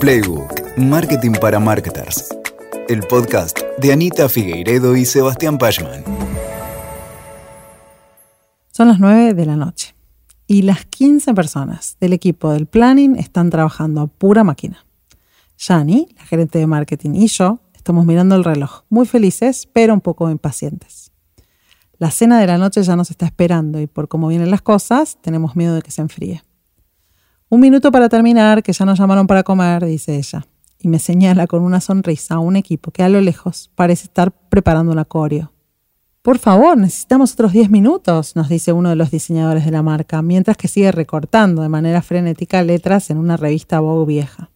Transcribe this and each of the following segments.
Playbook, Marketing para Marketers. El podcast de Anita Figueiredo y Sebastián Pachman. Son las 9 de la noche y las 15 personas del equipo del planning están trabajando a pura máquina. Yani, la gerente de marketing, y yo estamos mirando el reloj, muy felices, pero un poco impacientes. La cena de la noche ya nos está esperando y por cómo vienen las cosas, tenemos miedo de que se enfríe. Un minuto para terminar, que ya nos llamaron para comer, dice ella, y me señala con una sonrisa a un equipo que a lo lejos parece estar preparando un acorio. Por favor, necesitamos otros 10 minutos, nos dice uno de los diseñadores de la marca, mientras que sigue recortando de manera frenética letras en una revista Vogue vieja.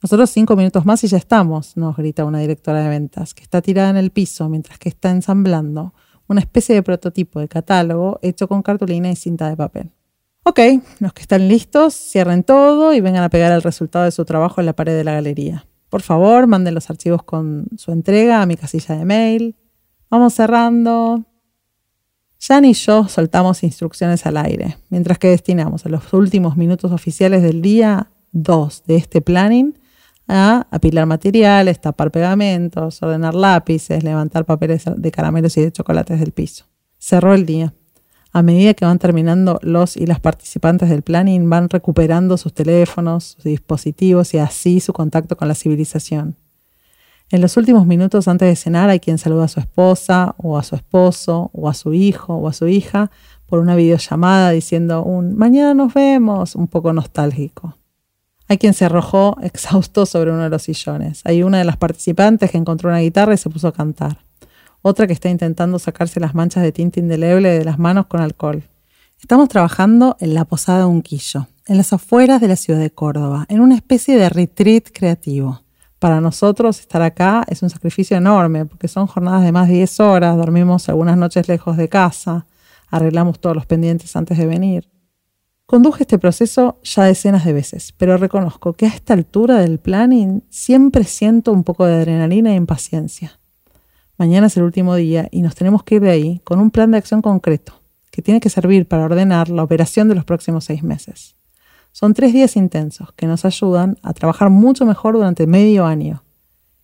Nosotros cinco minutos más y ya estamos, nos grita una directora de ventas, que está tirada en el piso mientras que está ensamblando una especie de prototipo de catálogo hecho con cartulina y cinta de papel. Ok, los que están listos, cierren todo y vengan a pegar el resultado de su trabajo en la pared de la galería. Por favor, manden los archivos con su entrega a mi casilla de mail. Vamos cerrando. Jan y yo soltamos instrucciones al aire, mientras que destinamos a los últimos minutos oficiales del día dos de este planning a apilar materiales, tapar pegamentos, ordenar lápices, levantar papeles de caramelos y de chocolates del piso. Cerró el día. A medida que van terminando los y las participantes del planning van recuperando sus teléfonos, sus dispositivos y así su contacto con la civilización. En los últimos minutos antes de cenar hay quien saluda a su esposa o a su esposo o a su hijo o a su hija por una videollamada diciendo un mañana nos vemos, un poco nostálgico. Hay quien se arrojó exhausto sobre uno de los sillones. Hay una de las participantes que encontró una guitarra y se puso a cantar. Otra que está intentando sacarse las manchas de tinta indeleble de las manos con alcohol. Estamos trabajando en la Posada Unquillo, en las afueras de la ciudad de Córdoba, en una especie de retreat creativo. Para nosotros estar acá es un sacrificio enorme porque son jornadas de más de 10 horas, dormimos algunas noches lejos de casa, arreglamos todos los pendientes antes de venir. Conduje este proceso ya decenas de veces, pero reconozco que a esta altura del planning siempre siento un poco de adrenalina e impaciencia. Mañana es el último día y nos tenemos que ir de ahí con un plan de acción concreto, que tiene que servir para ordenar la operación de los próximos seis meses. Son tres días intensos que nos ayudan a trabajar mucho mejor durante medio año.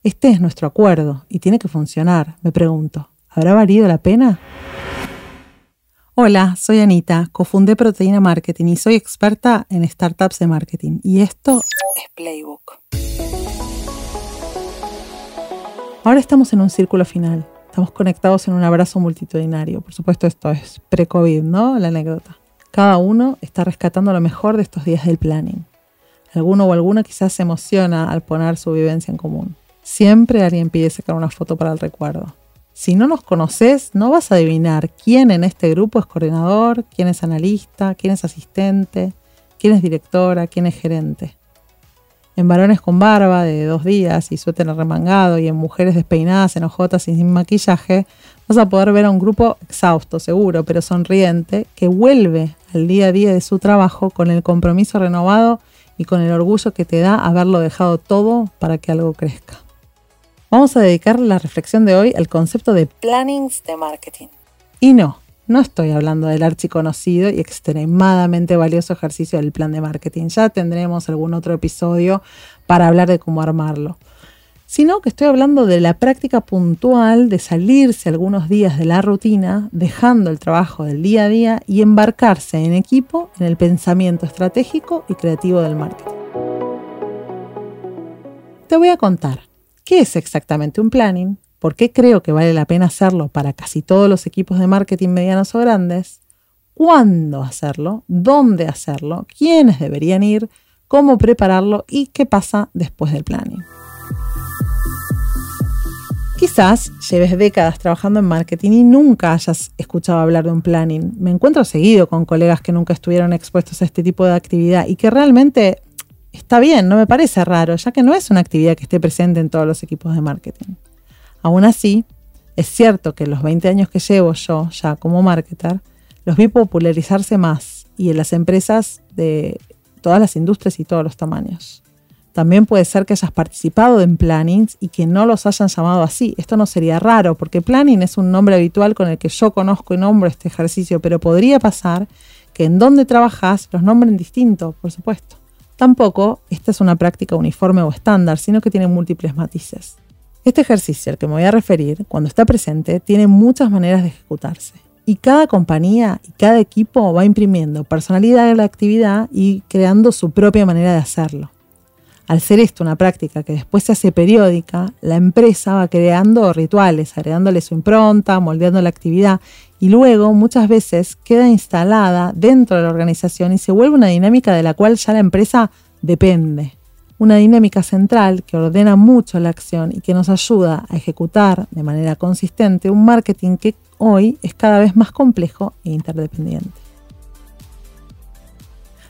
Este es nuestro acuerdo y tiene que funcionar, me pregunto. ¿Habrá valido la pena? Hola, soy Anita, cofundé Proteína Marketing y soy experta en startups de marketing. Y esto es Playbook. Ahora estamos en un círculo final. Estamos conectados en un abrazo multitudinario. Por supuesto, esto es pre-COVID, ¿no? La anécdota. Cada uno está rescatando lo mejor de estos días del planning. Alguno o alguna quizás se emociona al poner su vivencia en común. Siempre alguien pide sacar una foto para el recuerdo. Si no nos conoces, no vas a adivinar quién en este grupo es coordinador, quién es analista, quién es asistente, quién es directora, quién es gerente. En varones con barba de dos días y suéter remangado y en mujeres despeinadas, enojotas y sin maquillaje, vas a poder ver a un grupo exhausto, seguro, pero sonriente, que vuelve al día a día de su trabajo con el compromiso renovado y con el orgullo que te da haberlo dejado todo para que algo crezca. Vamos a dedicar la reflexión de hoy al concepto de plannings de marketing. Y no, no estoy hablando del archiconocido y extremadamente valioso ejercicio del plan de marketing. Ya tendremos algún otro episodio para hablar de cómo armarlo. Sino que estoy hablando de la práctica puntual de salirse algunos días de la rutina, dejando el trabajo del día a día y embarcarse en equipo en el pensamiento estratégico y creativo del marketing. Te voy a contar ¿Qué es exactamente un planning? ¿Por qué creo que vale la pena hacerlo para casi todos los equipos de marketing medianos o grandes? ¿Cuándo hacerlo? ¿Dónde hacerlo? ¿Quiénes deberían ir? ¿Cómo prepararlo? ¿Y qué pasa después del planning? Quizás lleves décadas trabajando en marketing y nunca hayas escuchado hablar de un planning. Me encuentro seguido con colegas que nunca estuvieron expuestos a este tipo de actividad y que realmente está bien, no me parece raro, ya que no es una actividad que esté presente en todos los equipos de marketing. Aún así, es cierto que los 20 años que llevo yo ya como marketer, los vi popularizarse más y en las empresas de todas las industrias y todos los tamaños. También puede ser que hayas participado en plannings y que no los hayan llamado así. Esto no sería raro porque planning es un nombre habitual con el que yo conozco y nombro este ejercicio, pero podría pasar que en donde trabajas los nombren distinto, por supuesto. Tampoco esta es una práctica uniforme o estándar, sino que tiene múltiples matices. Este ejercicio al que me voy a referir, cuando está presente, tiene muchas maneras de ejecutarse. Y cada compañía y cada equipo va imprimiendo personalidad a la actividad y creando su propia manera de hacerlo. Al ser esto una práctica que después se hace periódica, la empresa va creando rituales, agregándole su impronta, moldeando la actividad y luego muchas veces queda instalada dentro de la organización y se vuelve una dinámica de la cual ya la empresa depende. Una dinámica central que ordena mucho la acción y que nos ayuda a ejecutar de manera consistente un marketing que hoy es cada vez más complejo e interdependiente.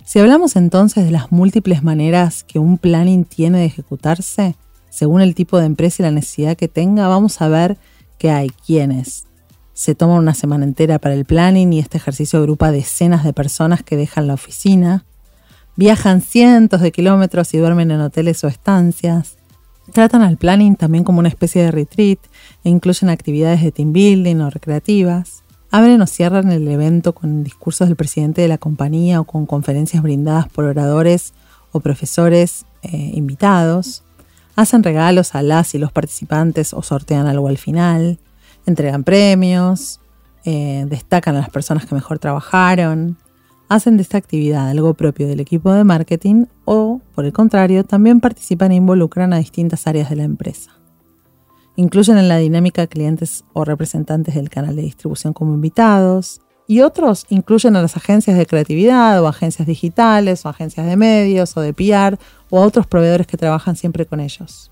Si hablamos entonces de las múltiples maneras que un planning tiene de ejecutarse, según el tipo de empresa y la necesidad que tenga, vamos a ver que hay quienes se toman una semana entera para el planning y este ejercicio agrupa decenas de personas que dejan la oficina, viajan cientos de kilómetros y duermen en hoteles o estancias, tratan al planning también como una especie de retreat e incluyen actividades de team building o recreativas, abren o cierran el evento con discursos del presidente de la compañía o con conferencias brindadas por oradores o profesores eh, invitados, hacen regalos a las y los participantes o sortean algo al final, entregan premios, eh, destacan a las personas que mejor trabajaron, hacen de esta actividad algo propio del equipo de marketing o, por el contrario, también participan e involucran a distintas áreas de la empresa. Incluyen en la dinámica clientes o representantes del canal de distribución como invitados. Y otros incluyen a las agencias de creatividad o agencias digitales o agencias de medios o de PR o a otros proveedores que trabajan siempre con ellos.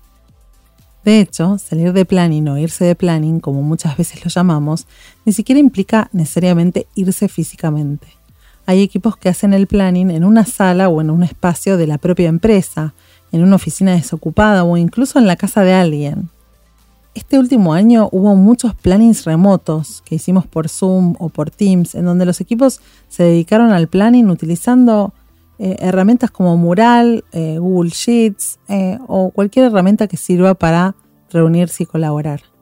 De hecho, salir de planning o irse de planning, como muchas veces lo llamamos, ni siquiera implica necesariamente irse físicamente. Hay equipos que hacen el planning en una sala o en un espacio de la propia empresa, en una oficina desocupada o incluso en la casa de alguien. Este último año hubo muchos plannings remotos que hicimos por Zoom o por Teams, en donde los equipos se dedicaron al planning utilizando eh, herramientas como Mural, eh, Google Sheets eh, o cualquier herramienta que sirva para reunirse y colaborar.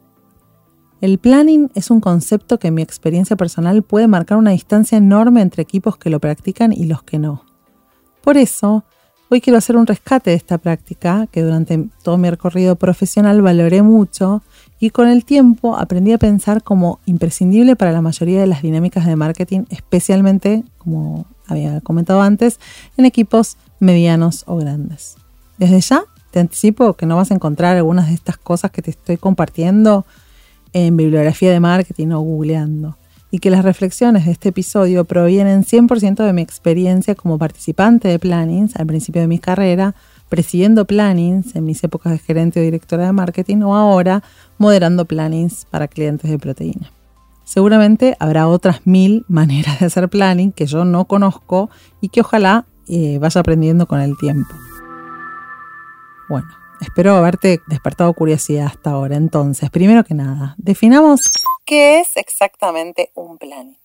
El planning es un concepto que en mi experiencia personal puede marcar una distancia enorme entre equipos que lo practican y los que no. Por eso, Hoy quiero hacer un rescate de esta práctica que durante todo mi recorrido profesional valoré mucho y con el tiempo aprendí a pensar como imprescindible para la mayoría de las dinámicas de marketing, especialmente, como había comentado antes, en equipos medianos o grandes. Desde ya te anticipo que no vas a encontrar algunas de estas cosas que te estoy compartiendo en bibliografía de marketing o googleando y que las reflexiones de este episodio provienen 100% de mi experiencia como participante de plannings al principio de mi carrera, presidiendo plannings en mis épocas de gerente o directora de marketing o ahora moderando plannings para clientes de proteína. Seguramente habrá otras mil maneras de hacer planning que yo no conozco y que ojalá eh, vaya aprendiendo con el tiempo. Bueno, espero haberte despertado curiosidad hasta ahora. Entonces, primero que nada, definamos ¿Qué es exactamente un planning?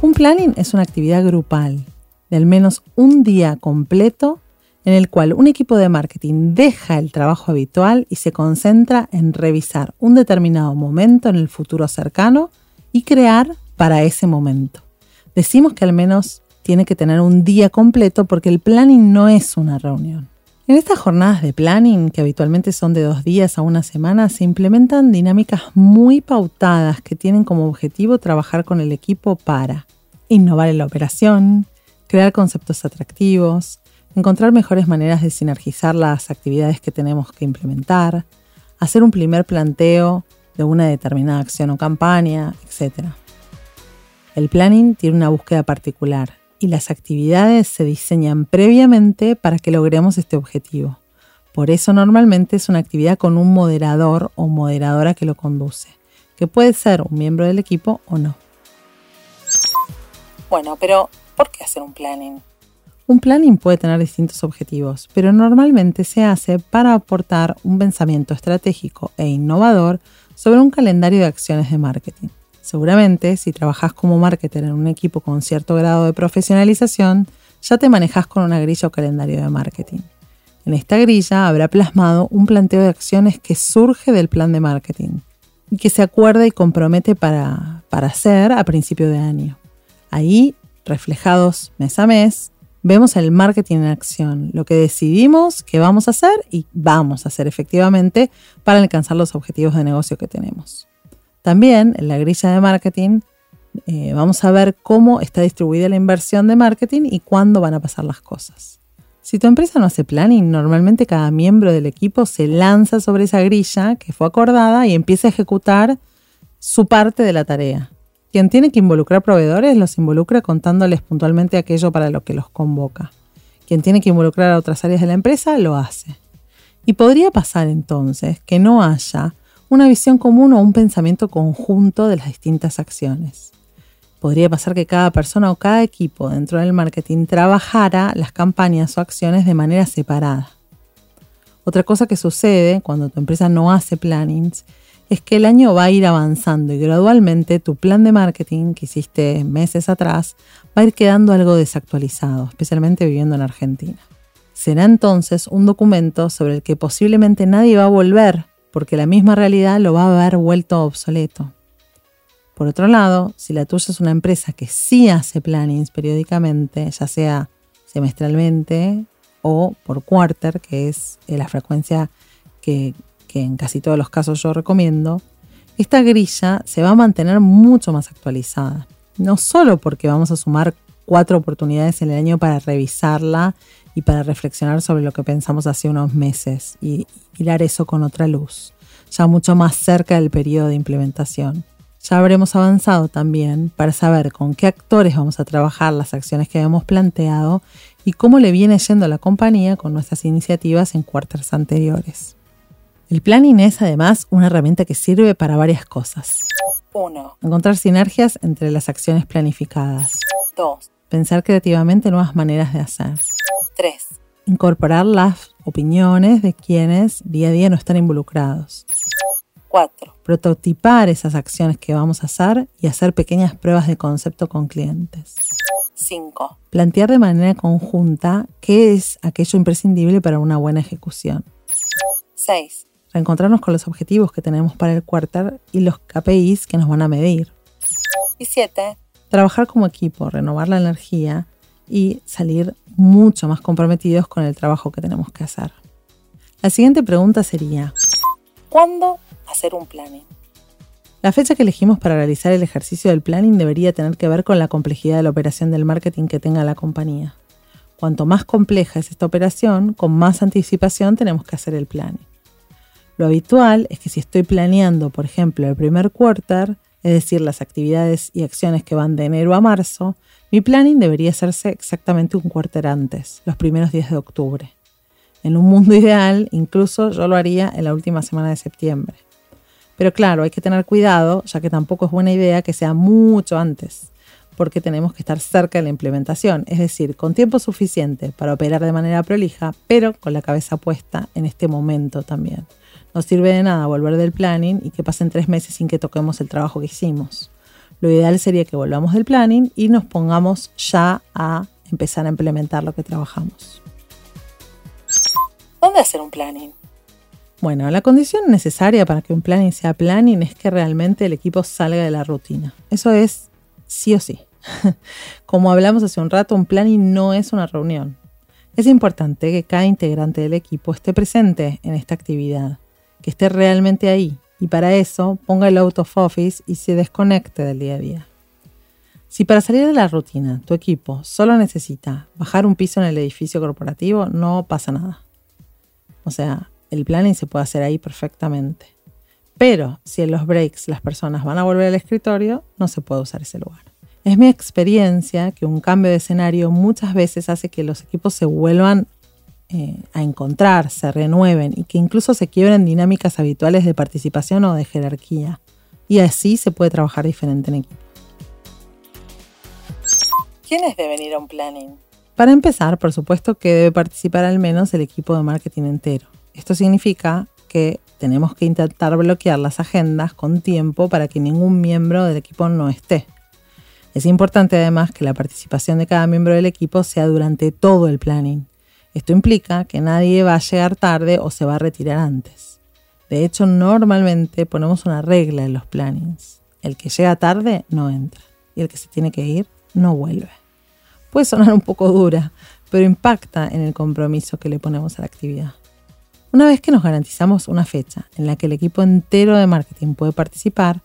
Un planning es una actividad grupal de al menos un día completo en el cual un equipo de marketing deja el trabajo habitual y se concentra en revisar un determinado momento en el futuro cercano y crear para ese momento. Decimos que al menos tiene que tener un día completo porque el planning no es una reunión. En estas jornadas de planning, que habitualmente son de dos días a una semana, se implementan dinámicas muy pautadas que tienen como objetivo trabajar con el equipo para innovar en la operación, crear conceptos atractivos, encontrar mejores maneras de sinergizar las actividades que tenemos que implementar, hacer un primer planteo de una determinada acción o campaña, etc. El planning tiene una búsqueda particular y las actividades se diseñan previamente para que logremos este objetivo. Por eso normalmente es una actividad con un moderador o moderadora que lo conduce, que puede ser un miembro del equipo o no. Bueno, pero ¿por qué hacer un planning? Un planning puede tener distintos objetivos, pero normalmente se hace para aportar un pensamiento estratégico e innovador sobre un calendario de acciones de marketing. Seguramente, si trabajas como marketer en un equipo con cierto grado de profesionalización, ya te manejas con una grilla o calendario de marketing. En esta grilla habrá plasmado un planteo de acciones que surge del plan de marketing y que se acuerda y compromete para, para hacer a principio de año. Ahí reflejados mes a mes, vemos el marketing en acción, lo que decidimos que vamos a hacer y vamos a hacer efectivamente para alcanzar los objetivos de negocio que tenemos. También en la grilla de marketing eh, vamos a ver cómo está distribuida la inversión de marketing y cuándo van a pasar las cosas. Si tu empresa no hace planning, normalmente cada miembro del equipo se lanza sobre esa grilla que fue acordada y empieza a ejecutar su parte de la tarea. Quien tiene que involucrar proveedores los involucra contándoles puntualmente aquello para lo que los convoca. Quien tiene que involucrar a otras áreas de la empresa lo hace. Y podría pasar entonces que no haya una visión común o un pensamiento conjunto de las distintas acciones. Podría pasar que cada persona o cada equipo dentro del marketing trabajara las campañas o acciones de manera separada. Otra cosa que sucede cuando tu empresa no hace plannings es que el año va a ir avanzando y gradualmente tu plan de marketing que hiciste meses atrás va a ir quedando algo desactualizado, especialmente viviendo en Argentina. Será entonces un documento sobre el que posiblemente nadie va a volver porque la misma realidad lo va a haber vuelto obsoleto. Por otro lado, si la tuya es una empresa que sí hace plannings periódicamente, ya sea semestralmente o por quarter, que es la frecuencia que que en casi todos los casos yo recomiendo, esta grilla se va a mantener mucho más actualizada. No solo porque vamos a sumar cuatro oportunidades en el año para revisarla y para reflexionar sobre lo que pensamos hace unos meses y mirar eso con otra luz, ya mucho más cerca del periodo de implementación. Ya habremos avanzado también para saber con qué actores vamos a trabajar las acciones que hemos planteado y cómo le viene yendo a la compañía con nuestras iniciativas en cuartos anteriores. El planning es además una herramienta que sirve para varias cosas. 1. Encontrar sinergias entre las acciones planificadas. 2. Pensar creativamente nuevas maneras de hacer. 3. Incorporar las opiniones de quienes día a día no están involucrados. 4. Prototipar esas acciones que vamos a hacer y hacer pequeñas pruebas de concepto con clientes. 5. Plantear de manera conjunta qué es aquello imprescindible para una buena ejecución. 6 reencontrarnos con los objetivos que tenemos para el cuarter y los KPIs que nos van a medir. Y siete, trabajar como equipo, renovar la energía y salir mucho más comprometidos con el trabajo que tenemos que hacer. La siguiente pregunta sería, ¿cuándo hacer un planning? La fecha que elegimos para realizar el ejercicio del planning debería tener que ver con la complejidad de la operación del marketing que tenga la compañía. Cuanto más compleja es esta operación, con más anticipación tenemos que hacer el planning. Lo habitual es que si estoy planeando, por ejemplo, el primer quarter, es decir, las actividades y acciones que van de enero a marzo, mi planning debería hacerse exactamente un quarter antes, los primeros días de octubre. En un mundo ideal, incluso yo lo haría en la última semana de septiembre. Pero claro, hay que tener cuidado, ya que tampoco es buena idea que sea mucho antes, porque tenemos que estar cerca de la implementación, es decir, con tiempo suficiente para operar de manera prolija, pero con la cabeza puesta en este momento también. No sirve de nada volver del planning y que pasen tres meses sin que toquemos el trabajo que hicimos. Lo ideal sería que volvamos del planning y nos pongamos ya a empezar a implementar lo que trabajamos. ¿Dónde hacer un planning? Bueno, la condición necesaria para que un planning sea planning es que realmente el equipo salga de la rutina. Eso es sí o sí. Como hablamos hace un rato, un planning no es una reunión. Es importante que cada integrante del equipo esté presente en esta actividad que esté realmente ahí y para eso ponga el out of office y se desconecte del día a día. Si para salir de la rutina tu equipo solo necesita bajar un piso en el edificio corporativo, no pasa nada. O sea, el planning se puede hacer ahí perfectamente. Pero si en los breaks las personas van a volver al escritorio, no se puede usar ese lugar. Es mi experiencia que un cambio de escenario muchas veces hace que los equipos se vuelvan eh, a encontrar, se renueven y que incluso se quiebren dinámicas habituales de participación o de jerarquía. Y así se puede trabajar diferente en equipo. ¿Quiénes deben ir a un planning? Para empezar, por supuesto que debe participar al menos el equipo de marketing entero. Esto significa que tenemos que intentar bloquear las agendas con tiempo para que ningún miembro del equipo no esté. Es importante además que la participación de cada miembro del equipo sea durante todo el planning esto implica que nadie va a llegar tarde o se va a retirar antes. De hecho, normalmente ponemos una regla en los plannings. El que llega tarde no entra y el que se tiene que ir no vuelve. Puede sonar un poco dura, pero impacta en el compromiso que le ponemos a la actividad. Una vez que nos garantizamos una fecha en la que el equipo entero de marketing puede participar,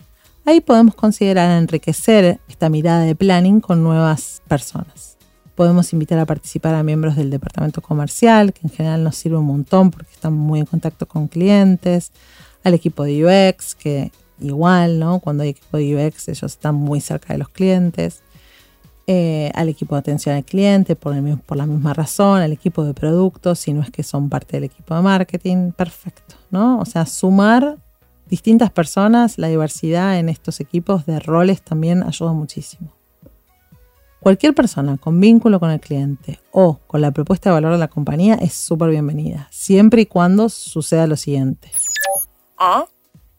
ahí podemos considerar enriquecer esta mirada de planning con nuevas personas. Podemos invitar a participar a miembros del departamento comercial, que en general nos sirve un montón porque están muy en contacto con clientes, al equipo de UX, que igual, ¿no? Cuando hay equipo de UX, ellos están muy cerca de los clientes. Eh, al equipo de atención al cliente por, por la misma razón, al equipo de productos, si no es que son parte del equipo de marketing, perfecto, ¿no? O sea, sumar distintas personas, la diversidad en estos equipos de roles también ayuda muchísimo. Cualquier persona con vínculo con el cliente o con la propuesta de valor de la compañía es súper bienvenida, siempre y cuando suceda lo siguiente. A.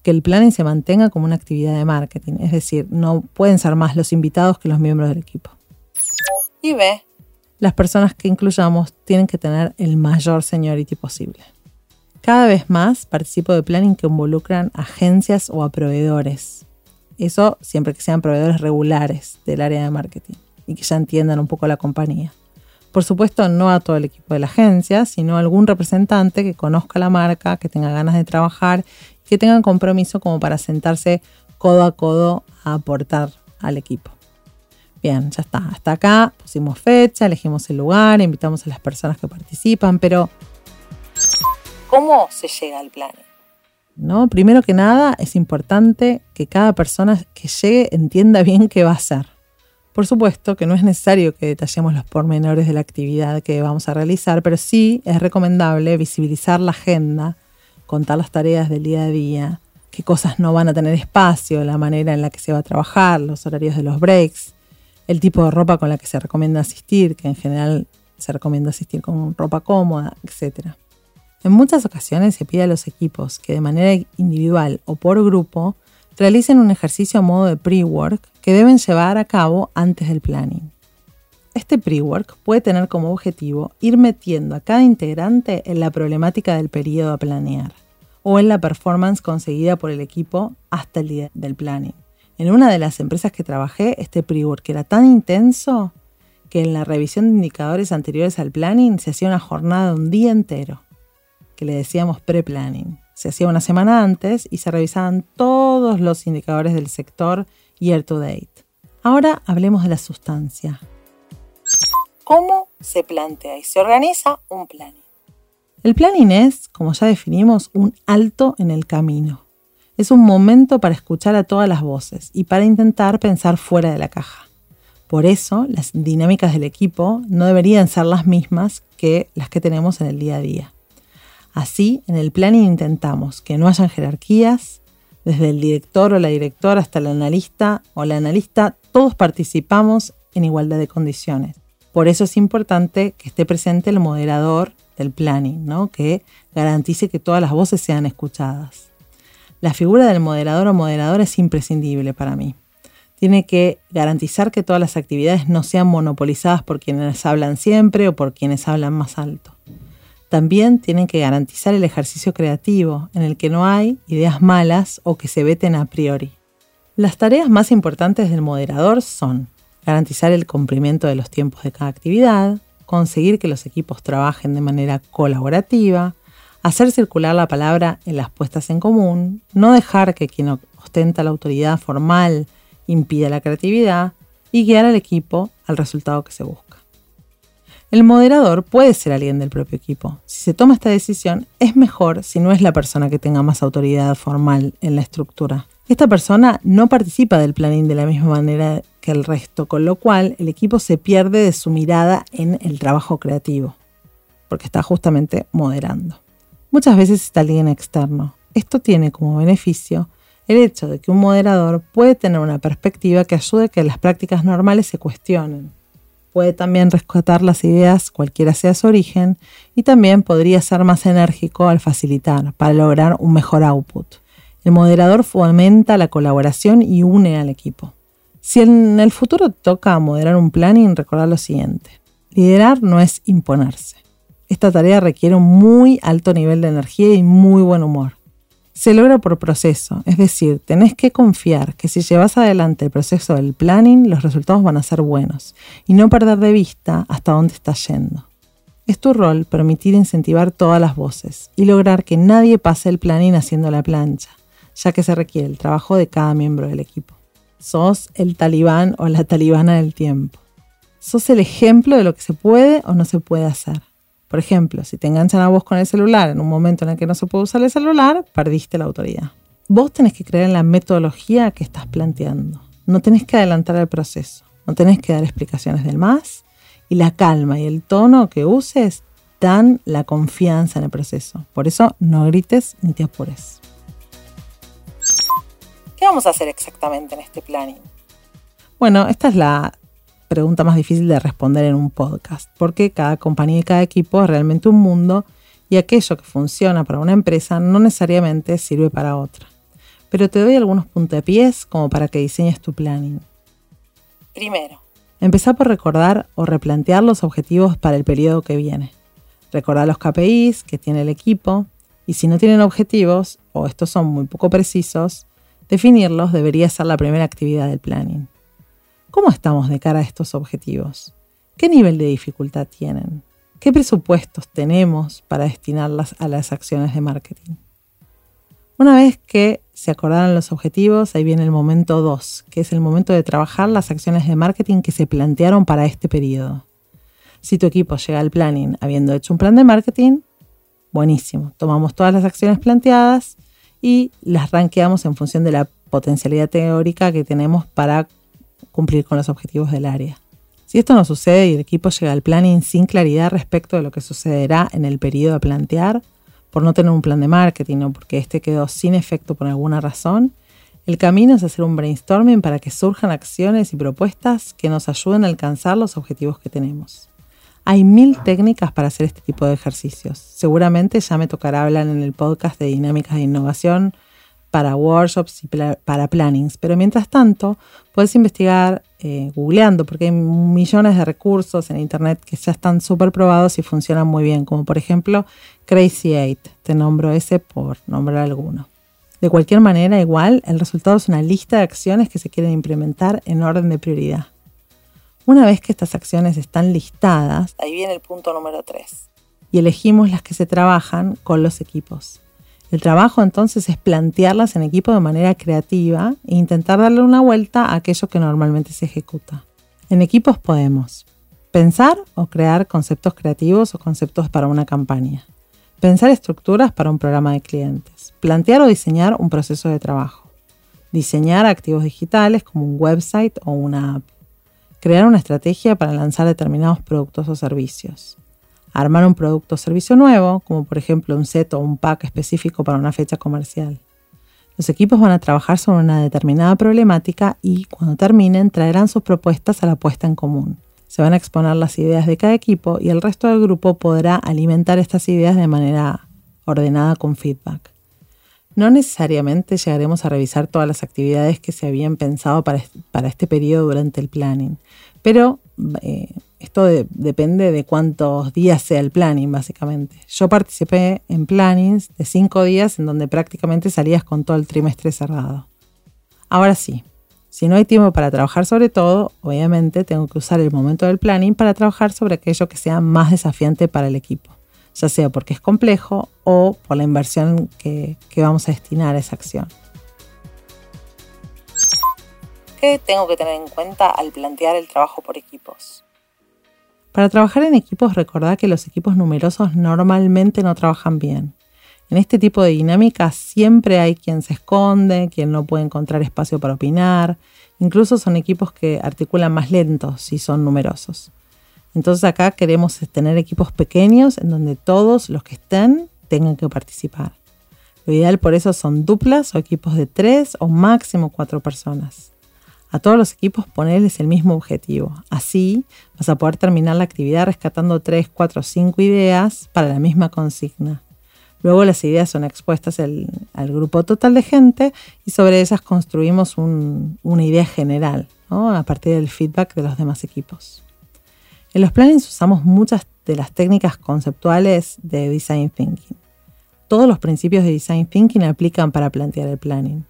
Que el planning se mantenga como una actividad de marketing, es decir, no pueden ser más los invitados que los miembros del equipo. Y B. Las personas que incluyamos tienen que tener el mayor seniority posible. Cada vez más participo de planning que involucran agencias o a proveedores. Eso siempre que sean proveedores regulares del área de marketing y que ya entiendan un poco la compañía. Por supuesto, no a todo el equipo de la agencia, sino a algún representante que conozca la marca, que tenga ganas de trabajar que tenga compromiso como para sentarse codo a codo a aportar al equipo. Bien, ya está. Hasta acá pusimos fecha, elegimos el lugar, invitamos a las personas que participan, pero ¿cómo se llega al plan? ¿No? Primero que nada, es importante que cada persona que llegue entienda bien qué va a hacer. Por supuesto que no es necesario que detallemos los pormenores de la actividad que vamos a realizar, pero sí es recomendable visibilizar la agenda, contar las tareas del día a día, qué cosas no van a tener espacio, la manera en la que se va a trabajar, los horarios de los breaks, el tipo de ropa con la que se recomienda asistir, que en general se recomienda asistir con ropa cómoda, etc. En muchas ocasiones se pide a los equipos que de manera individual o por grupo realicen un ejercicio a modo de pre-work que deben llevar a cabo antes del planning. Este pre-work puede tener como objetivo ir metiendo a cada integrante en la problemática del periodo a planear o en la performance conseguida por el equipo hasta el día del planning. En una de las empresas que trabajé, este pre-work era tan intenso que en la revisión de indicadores anteriores al planning se hacía una jornada de un día entero, que le decíamos pre-planning. Se hacía una semana antes y se revisaban todos los indicadores del sector year to date. Ahora hablemos de la sustancia. ¿Cómo se plantea y se organiza un planning? El planning es, como ya definimos, un alto en el camino es un momento para escuchar a todas las voces y para intentar pensar fuera de la caja. Por eso, las dinámicas del equipo no deberían ser las mismas que las que tenemos en el día a día. Así, en el planning intentamos que no hayan jerarquías, desde el director o la directora hasta el analista o la analista, todos participamos en igualdad de condiciones. Por eso es importante que esté presente el moderador del planning, ¿no? que garantice que todas las voces sean escuchadas la figura del moderador o moderadora es imprescindible para mí. Tiene que garantizar que todas las actividades no sean monopolizadas por quienes hablan siempre o por quienes hablan más alto. También tienen que garantizar el ejercicio creativo, en el que no hay ideas malas o que se veten a priori. Las tareas más importantes del moderador son garantizar el cumplimiento de los tiempos de cada actividad, conseguir que los equipos trabajen de manera colaborativa, hacer circular la palabra en las puestas en común, no dejar que quien ostenta la autoridad formal impida la creatividad y guiar al equipo al resultado que se busca. El moderador puede ser alguien del propio equipo. Si se toma esta decisión, es mejor si no es la persona que tenga más autoridad formal en la estructura. Esta persona no participa del planning de la misma manera que el resto, con lo cual el equipo se pierde de su mirada en el trabajo creativo, porque está justamente moderando. Muchas veces está alguien externo. Esto tiene como beneficio el hecho de que un moderador puede tener una perspectiva que ayude a que las prácticas normales se cuestionen. Puede también rescatar las ideas, cualquiera sea su origen, y también podría ser más enérgico al facilitar para lograr un mejor output. El moderador fomenta la colaboración y une al equipo. Si en el futuro toca moderar un planning, recordar lo siguiente. Liderar no es imponerse. Esta tarea requiere un muy alto nivel de energía y muy buen humor. Se logra por proceso, es decir, tenés que confiar que si llevas adelante el proceso del planning, los resultados van a ser buenos y no perder de vista hasta dónde estás yendo. Es tu rol permitir incentivar todas las voces y lograr que nadie pase el planning haciendo la plancha, ya que se requiere el trabajo de cada miembro del equipo. Sos el talibán o la talibana del tiempo. Sos el ejemplo de lo que se puede o no se puede hacer. Por ejemplo, si te enganchan a vos con el celular en un momento en el que no se puede usar el celular, perdiste la autoridad. Vos tenés que creer en la metodología que estás planteando. No tenés que adelantar el proceso. No tenés que dar explicaciones del más. Y la calma y el tono que uses dan la confianza en el proceso. Por eso no grites ni te apures. ¿Qué vamos a hacer exactamente en este planning? Bueno, esta es la pregunta más difícil de responder en un podcast, porque cada compañía y cada equipo es realmente un mundo y aquello que funciona para una empresa no necesariamente sirve para otra. Pero te doy algunos puntapiés como para que diseñes tu planning. Primero, empezá por recordar o replantear los objetivos para el periodo que viene. Recordar los KPIs que tiene el equipo y si no tienen objetivos o estos son muy poco precisos, definirlos debería ser la primera actividad del planning. ¿Cómo estamos de cara a estos objetivos? ¿Qué nivel de dificultad tienen? ¿Qué presupuestos tenemos para destinarlas a las acciones de marketing? Una vez que se acordaron los objetivos, ahí viene el momento 2, que es el momento de trabajar las acciones de marketing que se plantearon para este periodo. Si tu equipo llega al planning habiendo hecho un plan de marketing, buenísimo. Tomamos todas las acciones planteadas y las ranqueamos en función de la potencialidad teórica que tenemos para cumplir con los objetivos del área. Si esto no sucede y el equipo llega al planning sin claridad respecto de lo que sucederá en el periodo a plantear, por no tener un plan de marketing o porque este quedó sin efecto por alguna razón, el camino es hacer un brainstorming para que surjan acciones y propuestas que nos ayuden a alcanzar los objetivos que tenemos. Hay mil técnicas para hacer este tipo de ejercicios. Seguramente ya me tocará hablar en el podcast de dinámicas de innovación para workshops y para plannings. Pero mientras tanto, puedes investigar eh, googleando, porque hay millones de recursos en Internet que ya están súper probados y funcionan muy bien, como por ejemplo Crazy 8. Te nombro ese por nombrar alguno. De cualquier manera, igual, el resultado es una lista de acciones que se quieren implementar en orden de prioridad. Una vez que estas acciones están listadas, ahí viene el punto número 3. Y elegimos las que se trabajan con los equipos. El trabajo entonces es plantearlas en equipo de manera creativa e intentar darle una vuelta a aquello que normalmente se ejecuta. En equipos podemos pensar o crear conceptos creativos o conceptos para una campaña, pensar estructuras para un programa de clientes, plantear o diseñar un proceso de trabajo, diseñar activos digitales como un website o una app, crear una estrategia para lanzar determinados productos o servicios, armar un producto o servicio nuevo, como por ejemplo un set o un pack específico para una fecha comercial. Los equipos van a trabajar sobre una determinada problemática y cuando terminen traerán sus propuestas a la puesta en común. Se van a exponer las ideas de cada equipo y el resto del grupo podrá alimentar estas ideas de manera ordenada con feedback. No necesariamente llegaremos a revisar todas las actividades que se habían pensado para, este periodo durante el planning, pero eh, esto depende de cuántos días sea el planning, básicamente. Yo participé en plannings de cinco días en donde prácticamente salías con todo el trimestre cerrado. Ahora sí, si no hay tiempo para trabajar sobre todo, obviamente tengo que usar el momento del planning para trabajar sobre aquello que sea más desafiante para el equipo, ya sea porque es complejo o por la inversión que, que vamos a destinar a esa acción. ¿Qué tengo que tener en cuenta al plantear el trabajo por equipos? Para trabajar en equipos, recordad que los equipos numerosos normalmente no trabajan bien. En este tipo de dinámicas siempre hay quien se esconde, quien no puede encontrar espacio para opinar. Incluso son equipos que articulan más lentos si son numerosos. Entonces acá queremos tener equipos pequeños en donde todos los que estén tengan que participar. Lo ideal por eso son duplas o equipos de tres o máximo cuatro personas. A todos los equipos ponerles el mismo objetivo. Así vas a poder terminar la actividad rescatando 3, 4, 5 ideas para la misma consigna. Luego las ideas son expuestas al, grupo total de gente y sobre ellas construimos una idea general a partir del feedback de los demás equipos. En los plannings usamos muchas de las técnicas conceptuales de design thinking. todos los principios de Design Thinking aplican para plantear el planning.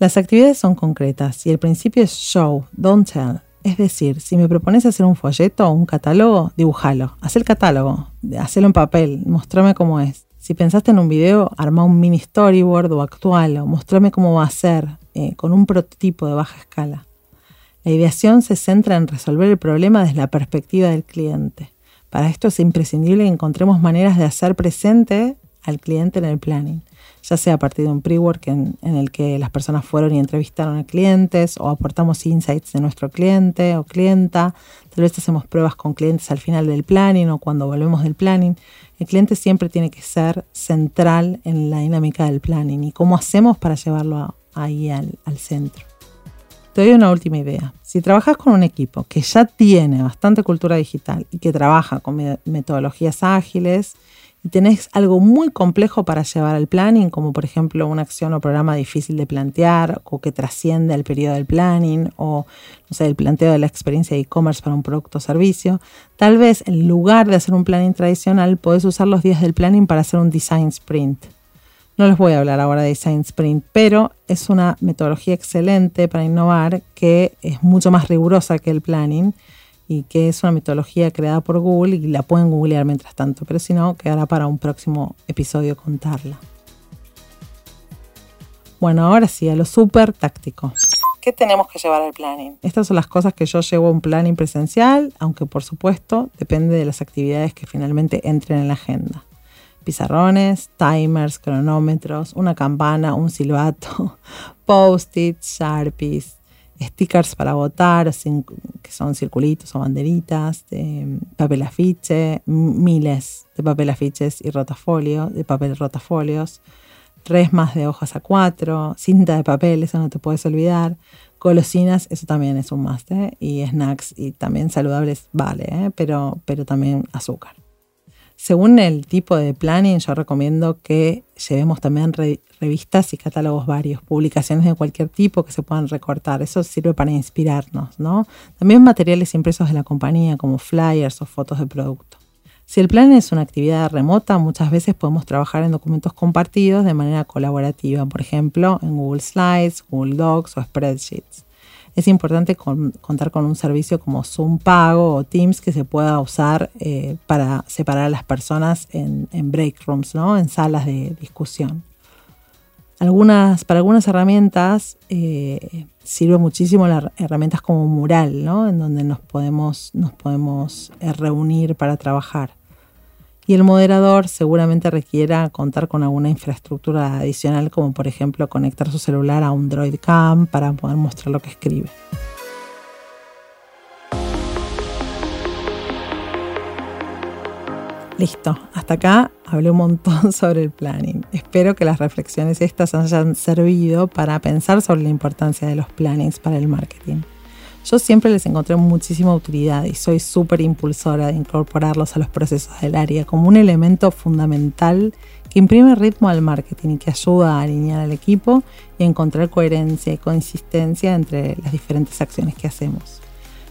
Las actividades son concretas y el principio es show, don't tell. Es decir, si me propones hacer un folleto o un catálogo, dibújalo. Haz el catálogo, hacelo en papel, mostrame cómo es. Si pensaste en un video, arma un mini storyboard o actualo, mostrame cómo va a ser, eh, con un prototipo de baja escala. La ideación se centra en resolver el problema desde la perspectiva del cliente. Para esto es imprescindible que encontremos maneras de hacer presente al cliente en el planning, ya sea a partir de un pre-work en, el que las personas fueron y entrevistaron a clientes o aportamos insights de nuestro cliente o clienta, tal vez hacemos pruebas con clientes al final del planning o cuando volvemos del planning. El cliente siempre tiene que ser central en la dinámica del planning y cómo hacemos para llevarlo ahí al centro. Te doy una última idea. Si trabajas con un equipo que ya tiene bastante cultura digital y que trabaja con metodologías ágiles y tenés algo muy complejo para llevar al planning, como por ejemplo una acción o programa difícil de plantear o que trasciende al periodo del planning o no sé, el planteo de la experiencia de e-commerce para un producto o servicio, tal vez en lugar de hacer un planning tradicional, podés usar los días del planning para hacer un design sprint. No les voy a hablar ahora de Design Sprint, pero es una metodología excelente para innovar que es mucho más rigurosa que el planning y que es una metodología creada por Google y la pueden googlear mientras tanto, pero si no, quedará para un próximo episodio contarla. Bueno, ahora sí, a lo súper táctico. ¿Qué tenemos que llevar al planning? Estas son las cosas que yo llevo a un planning presencial, aunque por supuesto depende de las actividades que finalmente entren en la agenda pizarrones, timers, cronómetros, una campana, un silbato, post-its, sharpies, stickers para votar, que son circulitos o banderitas, de papel afiche, miles de papel afiches y rotafolio, de papel rotafolios, resmas de hojas a cuatro, cinta de papel, eso no te puedes olvidar, golosinas, eso también es un must, ¿eh? y snacks y también saludables, vale, ¿eh? pero, pero también azúcar. Según el tipo de planning, yo recomiendo que llevemos también revistas y catálogos varios, publicaciones de cualquier tipo que se puedan recortar. Eso sirve para inspirarnos, ¿no? También materiales impresos de la compañía, como flyers o fotos de producto. Si el plan es una actividad remota, muchas veces podemos trabajar en documentos compartidos de manera colaborativa, por ejemplo, en Google Slides, Google Docs o Spreadsheets es importante contar con un servicio como Zoom Pago o Teams que se pueda usar eh, para separar a las personas en, break rooms, ¿no? en salas de discusión. Algunas, para algunas herramientas eh, sirve muchísimo las herramientas como Mural, ¿no? en donde nos podemos, nos podemos eh, reunir para trabajar y el moderador seguramente requiera contar con alguna infraestructura adicional como por ejemplo conectar su celular a un Droid Cam para poder mostrar lo que escribe. Listo, hasta acá hablé un montón sobre el planning. Espero que las reflexiones estas hayan servido para pensar sobre la importancia de los plannings para el marketing. Yo siempre les encontré muchísima utilidad y soy súper impulsora de incorporarlos a los procesos del área como un elemento fundamental que imprime ritmo al marketing y que ayuda a alinear al equipo y encontrar coherencia y consistencia entre las diferentes acciones que hacemos.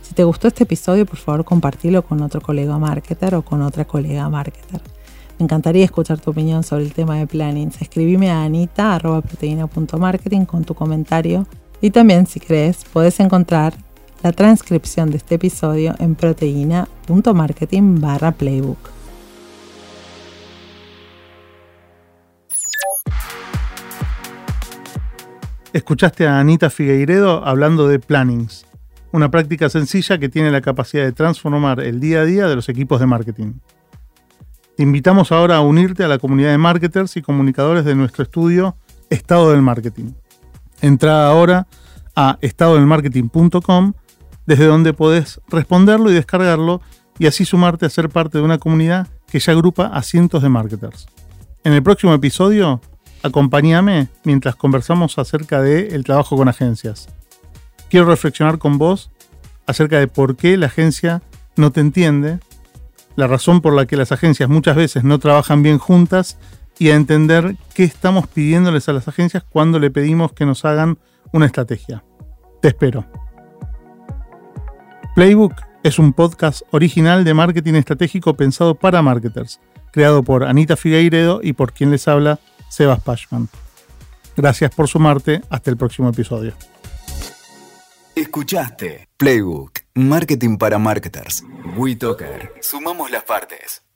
Si te gustó este episodio, por favor compartilo con otro colega marketer o con otra colega marketer. Me encantaría escuchar tu opinión sobre el tema de planning. Escribime a anita.proteína.marketing con tu comentario y también, si crees, puedes encontrar la transcripción de este episodio en proteína.marketing barra playbook. Escuchaste a Anita Figueiredo hablando de plannings, una práctica sencilla que tiene la capacidad de transformar el día a día de los equipos de marketing. Te invitamos ahora a unirte a la comunidad de marketers y comunicadores de nuestro estudio Estado del Marketing. Entra ahora a estadodelmarketing.com desde donde podés responderlo y descargarlo y así sumarte a ser parte de una comunidad que ya agrupa a cientos de marketers. En el próximo episodio, acompáñame mientras conversamos acerca del el trabajo con agencias. Quiero reflexionar con vos acerca de por qué la agencia no te entiende, la razón por la que las agencias muchas veces no trabajan bien juntas y a entender qué estamos pidiéndoles a las agencias cuando le pedimos que nos hagan una estrategia. Te espero. Playbook es un podcast original de marketing estratégico pensado para marketers. creado por Anita Figueiredo y por quien les habla, Sebas Pashman. Gracias por sumarte. Hasta el próximo episodio. Escuchaste Playbook, Marketing para Marketers. WeToker. Sumamos las partes.